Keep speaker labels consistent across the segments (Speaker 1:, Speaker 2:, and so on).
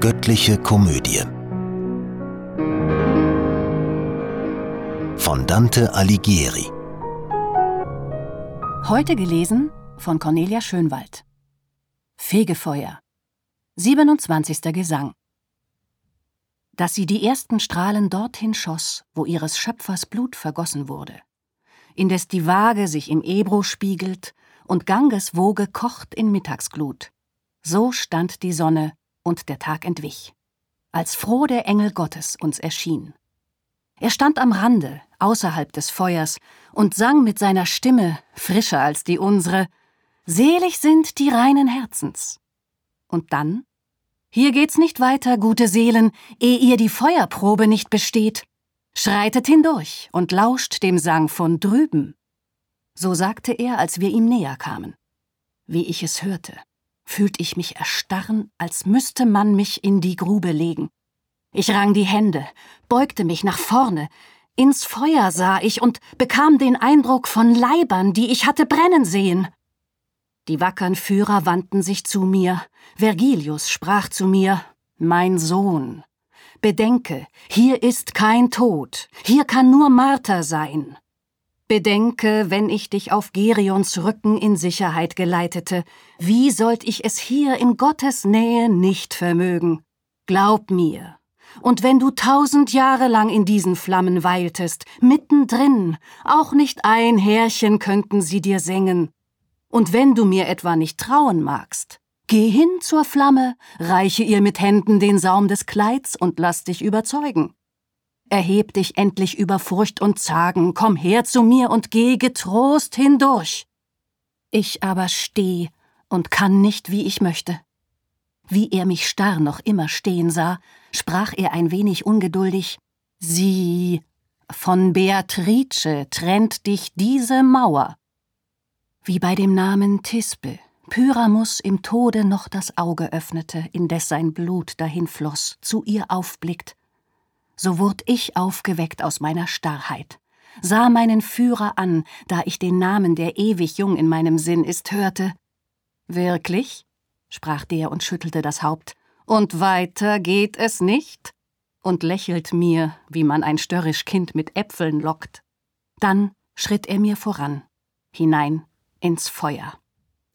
Speaker 1: Göttliche Komödie von Dante Alighieri.
Speaker 2: Heute gelesen von Cornelia Schönwald. Fegefeuer. 27. Gesang. Dass sie die ersten Strahlen dorthin schoss, wo ihres Schöpfers Blut vergossen wurde. Indes die Waage sich im Ebro spiegelt und Ganges Woge kocht in Mittagsglut. So stand die Sonne und der Tag entwich, als froh der Engel Gottes uns erschien. Er stand am Rande, außerhalb des Feuers, und sang mit seiner Stimme, frischer als die unsere, Selig sind die reinen Herzens. Und dann? Hier geht's nicht weiter, gute Seelen, ehe ihr die Feuerprobe nicht besteht. Schreitet hindurch und lauscht dem Sang von drüben. So sagte er, als wir ihm näher kamen. Wie ich es hörte, fühlt ich mich erstarren, als müsste man mich in die Grube legen. Ich rang die Hände, beugte mich nach vorne, ins Feuer sah ich und bekam den Eindruck von Leibern, die ich hatte brennen sehen. Die wackern Führer wandten sich zu mir, Vergilius sprach zu mir, Mein Sohn, bedenke, hier ist kein Tod, hier kann nur Marter sein. Bedenke, wenn ich dich auf Gerions Rücken in Sicherheit geleitete, wie sollt ich es hier in Gottes Nähe nicht vermögen? Glaub mir, und wenn du tausend Jahre lang in diesen Flammen weiltest, mittendrin, auch nicht ein Härchen könnten sie dir sengen. Und wenn du mir etwa nicht trauen magst, geh hin zur Flamme, reiche ihr mit Händen den Saum des Kleids und lass dich überzeugen. Erheb dich endlich über Furcht und Zagen, komm her zu mir und geh getrost hindurch. Ich aber steh und kann nicht, wie ich möchte. Wie er mich starr noch immer stehen sah, sprach er ein wenig ungeduldig Sie von Beatrice trennt dich diese Mauer. Wie bei dem Namen Tispe, Pyramus im Tode noch das Auge öffnete, indes sein Blut dahinfloß, zu ihr aufblickt, so wurd ich aufgeweckt aus meiner Starrheit, sah meinen Führer an, da ich den Namen, der ewig jung in meinem Sinn ist, hörte. Wirklich? sprach der und schüttelte das Haupt. Und weiter geht es nicht? und lächelt mir, wie man ein störrisch Kind mit Äpfeln lockt. Dann schritt er mir voran, hinein ins Feuer.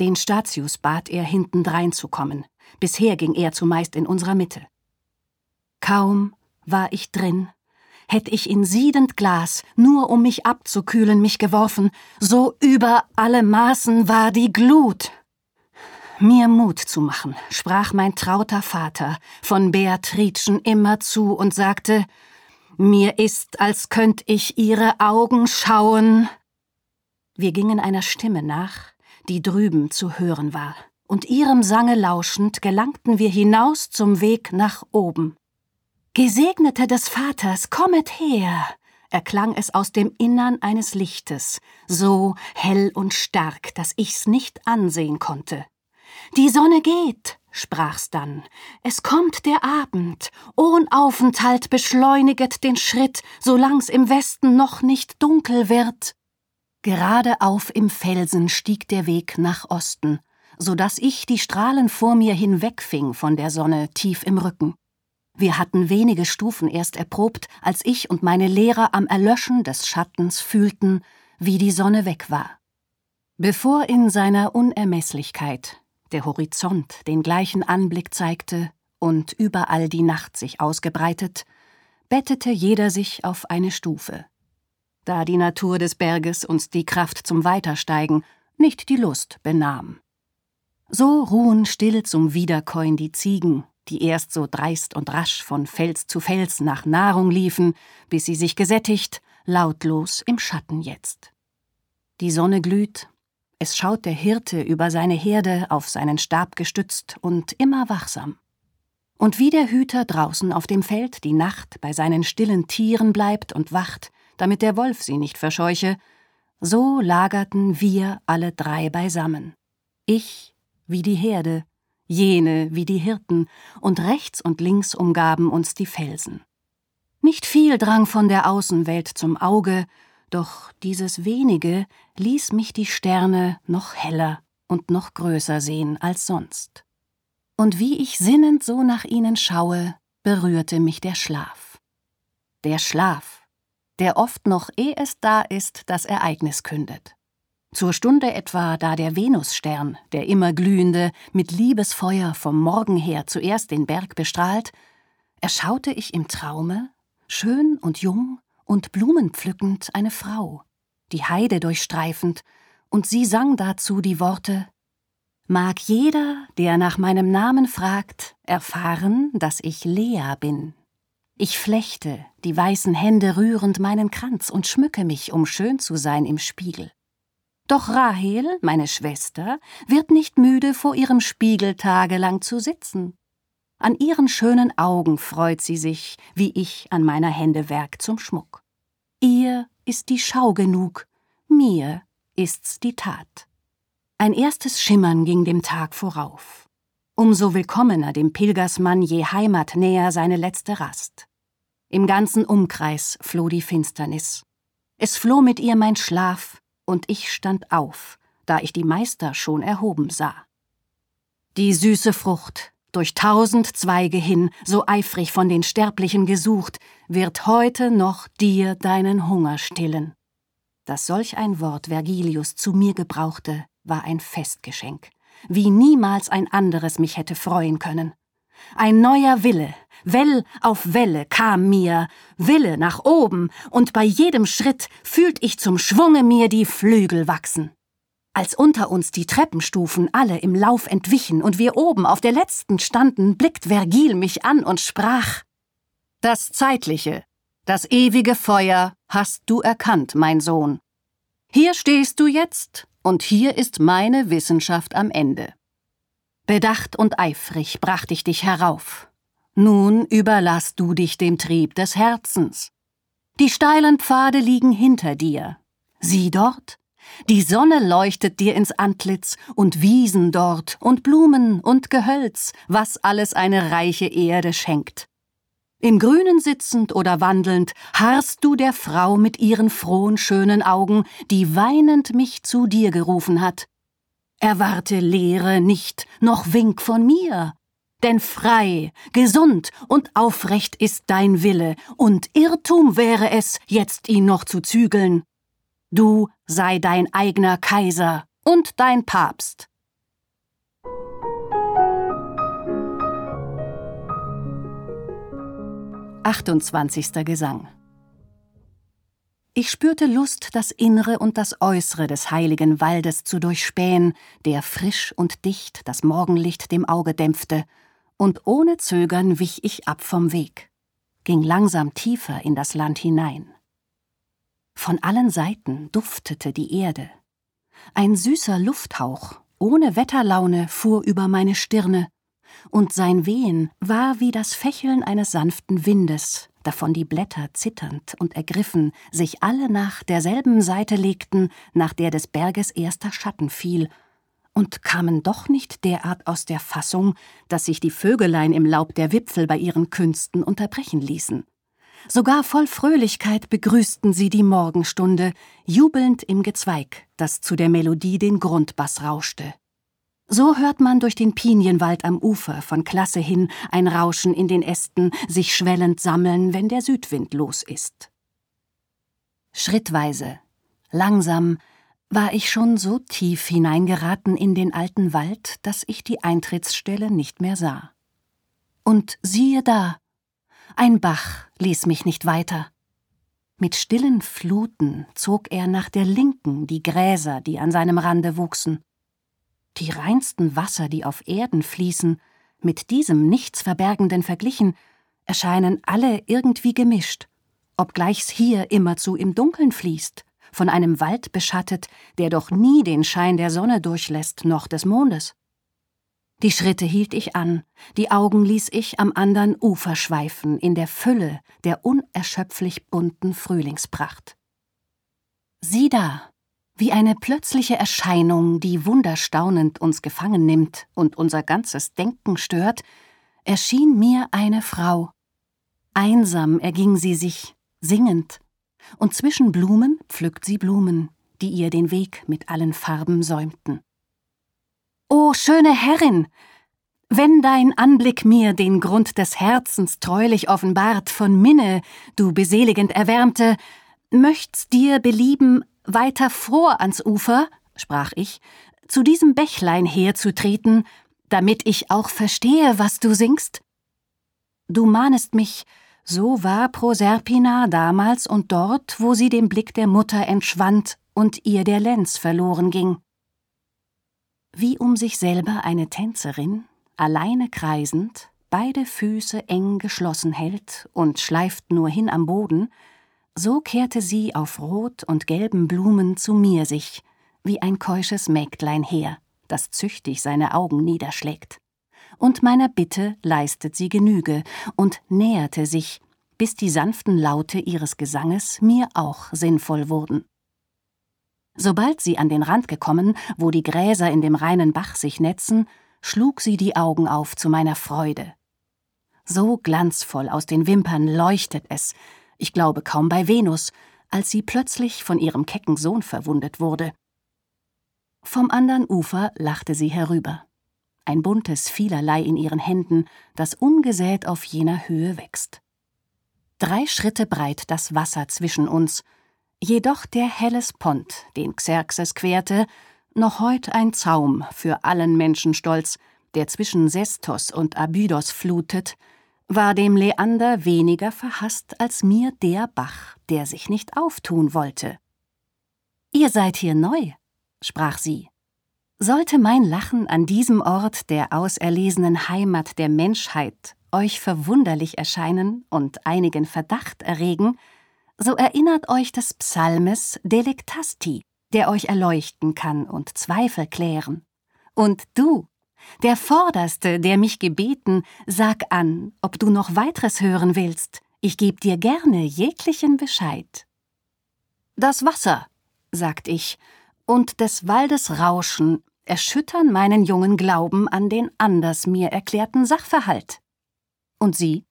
Speaker 2: Den Statius bat er, hintendrein zu kommen. Bisher ging er zumeist in unserer Mitte. Kaum war ich drin, hätt ich in siedend Glas, nur um mich abzukühlen, mich geworfen, so über alle Maßen war die Glut. Mir Mut zu machen, sprach mein trauter Vater von Beatricen immer zu und sagte, mir ist, als könnt ich ihre Augen schauen. Wir gingen einer Stimme nach, die drüben zu hören war, und ihrem Sange lauschend gelangten wir hinaus zum Weg nach oben. Gesegnete des Vaters, kommet her! erklang es aus dem Innern eines Lichtes, so hell und stark, dass ich's nicht ansehen konnte. Die Sonne geht, sprach's dann. Es kommt der Abend. Ohn Aufenthalt beschleuniget den Schritt, solang's im Westen noch nicht dunkel wird. Geradeauf im Felsen stieg der Weg nach Osten, so dass ich die Strahlen vor mir hinwegfing von der Sonne tief im Rücken. Wir hatten wenige Stufen erst erprobt, als ich und meine Lehrer am Erlöschen des Schattens fühlten, wie die Sonne weg war. Bevor in seiner Unermeßlichkeit der Horizont den gleichen Anblick zeigte und überall die Nacht sich ausgebreitet, bettete jeder sich auf eine Stufe. Da die Natur des Berges uns die Kraft zum Weitersteigen, nicht die Lust benahm. So ruhen still zum Wiederkäuen die Ziegen, die erst so dreist und rasch von Fels zu Fels nach Nahrung liefen, bis sie sich gesättigt, lautlos im Schatten jetzt. Die Sonne glüht, es schaut der Hirte über seine Herde auf seinen Stab gestützt und immer wachsam. Und wie der Hüter draußen auf dem Feld die Nacht bei seinen stillen Tieren bleibt und wacht, damit der Wolf sie nicht verscheuche, so lagerten wir alle drei beisammen. Ich wie die Herde, jene wie die Hirten, und rechts und links umgaben uns die Felsen. Nicht viel drang von der Außenwelt zum Auge, doch dieses wenige ließ mich die Sterne noch heller und noch größer sehen als sonst. Und wie ich sinnend so nach ihnen schaue, berührte mich der Schlaf. Der Schlaf, der oft noch, ehe es da ist, das Ereignis kündet. Zur Stunde etwa, da der Venusstern, der immer glühende, mit Liebesfeuer vom Morgen her zuerst den Berg bestrahlt, erschaute ich im Traume, schön und jung und blumenpflückend, eine Frau, die Heide durchstreifend, und sie sang dazu die Worte Mag jeder, der nach meinem Namen fragt, erfahren, dass ich Lea bin. Ich flechte, die weißen Hände rührend meinen Kranz und schmücke mich, um schön zu sein im Spiegel. Doch Rahel, meine Schwester, wird nicht müde, vor ihrem Spiegel tagelang zu sitzen. An ihren schönen Augen freut sie sich, wie ich an meiner Hände Werk zum Schmuck. Ihr ist die Schau genug, mir ist's die Tat. Ein erstes Schimmern ging dem Tag vorauf. Umso willkommener dem Pilgersmann je Heimat näher seine letzte Rast. Im ganzen Umkreis floh die Finsternis. Es floh mit ihr mein Schlaf, und ich stand auf, da ich die Meister schon erhoben sah. Die süße Frucht, durch tausend Zweige hin, so eifrig von den Sterblichen gesucht, wird heute noch dir deinen Hunger stillen. Dass solch ein Wort Vergilius zu mir gebrauchte, war ein Festgeschenk, wie niemals ein anderes mich hätte freuen können. Ein neuer Wille, Well auf Welle kam mir, Wille nach oben, und bei jedem Schritt fühlt ich zum Schwunge mir die Flügel wachsen. Als unter uns die Treppenstufen alle im Lauf entwichen und wir oben auf der letzten standen, blickt Vergil mich an und sprach Das Zeitliche, das ewige Feuer hast du erkannt, mein Sohn. Hier stehst du jetzt, und hier ist meine Wissenschaft am Ende. Bedacht und eifrig bracht ich dich herauf. Nun überlass du dich dem Trieb des Herzens. Die steilen Pfade liegen hinter dir. Sieh dort, die Sonne leuchtet dir ins Antlitz und Wiesen dort und Blumen und Gehölz, was alles eine reiche Erde schenkt. Im Grünen sitzend oder wandelnd harrst du der Frau mit ihren frohen, schönen Augen, die weinend mich zu dir gerufen hat. Erwarte Lehre nicht, noch Wink von mir. Denn frei, gesund und aufrecht ist dein Wille, und Irrtum wäre es, jetzt ihn noch zu zügeln. Du sei dein eigener Kaiser und dein Papst. Achtundzwanzigster Gesang Ich spürte Lust, das Innere und das Äußere des heiligen Waldes zu durchspähen, der frisch und dicht das Morgenlicht dem Auge dämpfte, und ohne Zögern wich ich ab vom Weg, ging langsam tiefer in das Land hinein. Von allen Seiten duftete die Erde. Ein süßer Lufthauch, ohne Wetterlaune, fuhr über meine Stirne, und sein Wehen war wie das Fächeln eines sanften Windes, davon die Blätter zitternd und ergriffen sich alle nach derselben Seite legten, nach der des Berges erster Schatten fiel, und kamen doch nicht derart aus der Fassung, dass sich die Vögelein im Laub der Wipfel bei ihren Künsten unterbrechen ließen. Sogar voll Fröhlichkeit begrüßten sie die Morgenstunde, jubelnd im Gezweig, das zu der Melodie den Grundbass rauschte. So hört man durch den Pinienwald am Ufer von Klasse hin ein Rauschen in den Ästen sich schwellend sammeln, wenn der Südwind los ist. Schrittweise, langsam, war ich schon so tief hineingeraten in den alten Wald, dass ich die Eintrittsstelle nicht mehr sah. Und siehe da, ein Bach ließ mich nicht weiter. Mit stillen Fluten zog er nach der linken die Gräser, die an seinem Rande wuchsen. Die reinsten Wasser, die auf Erden fließen, mit diesem Nichtsverbergenden verglichen, erscheinen alle irgendwie gemischt, obgleich's hier immerzu im Dunkeln fließt, von einem Wald beschattet, der doch nie den Schein der Sonne durchlässt, noch des Mondes. Die Schritte hielt ich an, die Augen ließ ich am andern Ufer schweifen, in der Fülle der unerschöpflich bunten Frühlingspracht. Sieh da, wie eine plötzliche Erscheinung, die wunderstaunend uns gefangen nimmt und unser ganzes Denken stört, erschien mir eine Frau. Einsam erging sie sich, singend, und zwischen Blumen pflückt sie Blumen, die ihr den Weg mit allen Farben säumten. O schöne Herrin, Wenn dein Anblick mir den Grund des Herzens treulich offenbart, von Minne, du beseligend erwärmte, möcht's dir belieben, weiter vor ans Ufer, sprach ich, zu diesem Bächlein herzutreten, damit ich auch verstehe, was du singst? Du mahnest mich, so war Proserpina damals und dort, wo sie dem Blick der Mutter entschwand und ihr der Lenz verloren ging. Wie um sich selber eine Tänzerin, alleine kreisend, beide Füße eng geschlossen hält und schleift nur hin am Boden, so kehrte sie auf rot und gelben Blumen zu mir sich, wie ein keusches Mägdlein her, das züchtig seine Augen niederschlägt. Und meiner Bitte leistet sie Genüge und näherte sich, bis die sanften Laute ihres Gesanges mir auch sinnvoll wurden. Sobald sie an den Rand gekommen, wo die Gräser in dem reinen Bach sich netzen, schlug sie die Augen auf zu meiner Freude. So glanzvoll aus den Wimpern leuchtet es, ich glaube kaum bei Venus, als sie plötzlich von ihrem kecken Sohn verwundet wurde. Vom andern Ufer lachte sie herüber. Ein buntes Vielerlei in ihren Händen, das ungesät auf jener Höhe wächst. Drei Schritte breit das Wasser zwischen uns, jedoch der Hellespont, den Xerxes querte, noch heut ein Zaum für allen Menschenstolz, der zwischen Sestos und Abydos flutet, war dem Leander weniger verhasst als mir der Bach, der sich nicht auftun wollte. Ihr seid hier neu, sprach sie. Sollte mein Lachen an diesem Ort der auserlesenen Heimat der Menschheit euch verwunderlich erscheinen und einigen Verdacht erregen, so erinnert euch des Psalmes Delectasti, der euch erleuchten kann und Zweifel klären. Und du, der Vorderste, der mich gebeten, sag an, ob du noch weiteres hören willst. Ich geb dir gerne jeglichen Bescheid. Das Wasser, sagt ich, und des Waldes Rauschen erschüttern meinen jungen Glauben an den anders mir erklärten Sachverhalt. Und sie?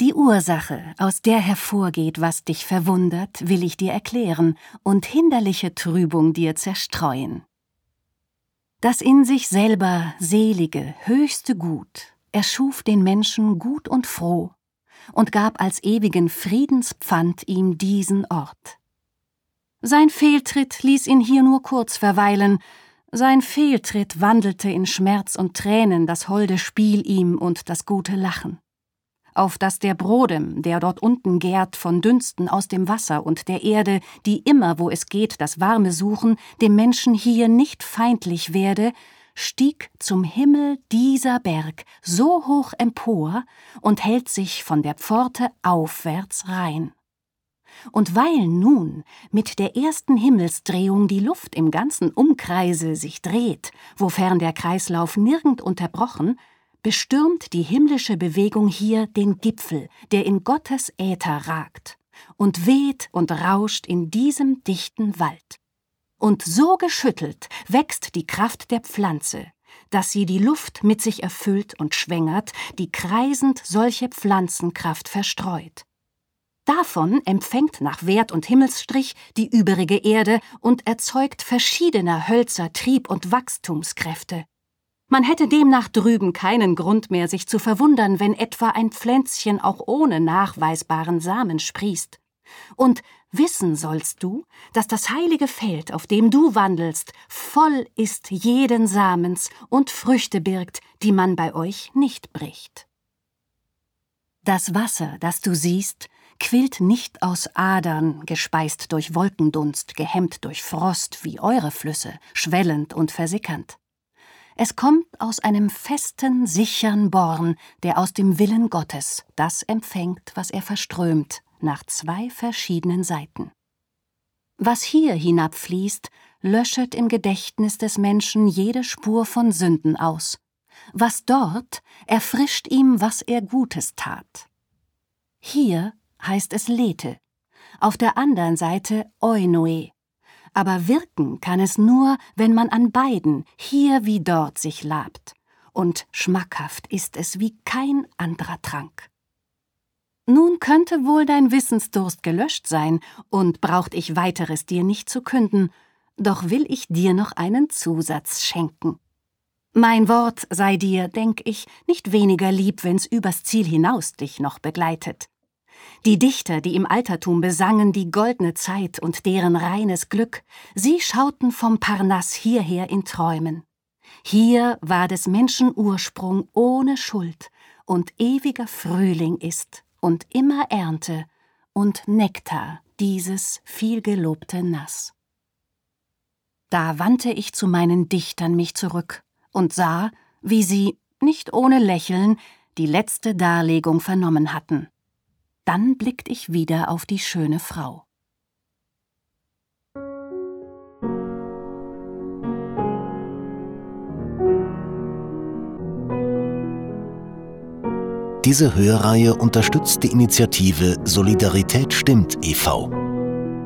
Speaker 2: Die Ursache, aus der hervorgeht, was dich verwundert, will ich dir erklären und hinderliche Trübung dir zerstreuen. Das in sich selber selige, höchste Gut erschuf den Menschen gut und froh und gab als ewigen Friedenspfand ihm diesen Ort. Sein Fehltritt ließ ihn hier nur kurz verweilen, sein Fehltritt wandelte in Schmerz und Tränen das holde Spiel ihm und das gute Lachen auf dass der Brodem, der dort unten gärt von Dünsten aus dem Wasser und der Erde, die immer, wo es geht, das Warme suchen, dem Menschen hier nicht feindlich werde, stieg zum Himmel dieser Berg so hoch empor und hält sich von der Pforte aufwärts rein. Und weil nun mit der ersten Himmelsdrehung die Luft im ganzen Umkreise sich dreht, wofern der Kreislauf nirgend unterbrochen, bestürmt die himmlische Bewegung hier den Gipfel, der in Gottes Äther ragt, und weht und rauscht in diesem dichten Wald. Und so geschüttelt wächst die Kraft der Pflanze, dass sie die Luft mit sich erfüllt und schwängert, die kreisend solche Pflanzenkraft verstreut. Davon empfängt nach Wert und Himmelsstrich die übrige Erde und erzeugt verschiedener Hölzer Trieb und Wachstumskräfte, man hätte demnach drüben keinen Grund mehr, sich zu verwundern, wenn etwa ein Pflänzchen auch ohne nachweisbaren Samen sprießt. Und wissen sollst du, dass das heilige Feld, auf dem du wandelst, voll ist jeden Samens und Früchte birgt, die man bei euch nicht bricht. Das Wasser, das du siehst, quillt nicht aus Adern, gespeist durch Wolkendunst, gehemmt durch Frost wie eure Flüsse, schwellend und versickernd. Es kommt aus einem festen, sichern Born, der aus dem Willen Gottes das empfängt, was er verströmt, nach zwei verschiedenen Seiten. Was hier hinabfließt, löschet im Gedächtnis des Menschen jede Spur von Sünden aus. Was dort, erfrischt ihm, was er Gutes tat. Hier heißt es Lethe, auf der anderen Seite Oinoe, aber wirken kann es nur, wenn man an beiden, hier wie dort, sich labt. Und schmackhaft ist es wie kein anderer Trank. Nun könnte wohl dein Wissensdurst gelöscht sein, und braucht ich weiteres dir nicht zu künden, doch will ich dir noch einen Zusatz schenken. Mein Wort sei dir, denk ich, nicht weniger lieb, wenn's übers Ziel hinaus dich noch begleitet. Die Dichter, die im Altertum besangen die goldne Zeit und deren reines Glück, sie schauten vom Parnass hierher in Träumen. Hier war des Menschen Ursprung ohne Schuld und ewiger Frühling ist und immer Ernte und Nektar dieses vielgelobte Nass. Da wandte ich zu meinen Dichtern mich zurück und sah, wie sie, nicht ohne Lächeln, die letzte Darlegung vernommen hatten. Dann blickt ich wieder auf die schöne Frau.
Speaker 1: Diese Hörreihe unterstützt die Initiative Solidarität stimmt e.V.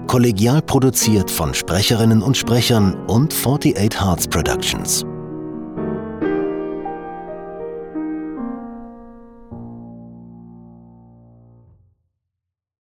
Speaker 1: Kollegial produziert von Sprecherinnen und Sprechern und 48 Hearts Productions.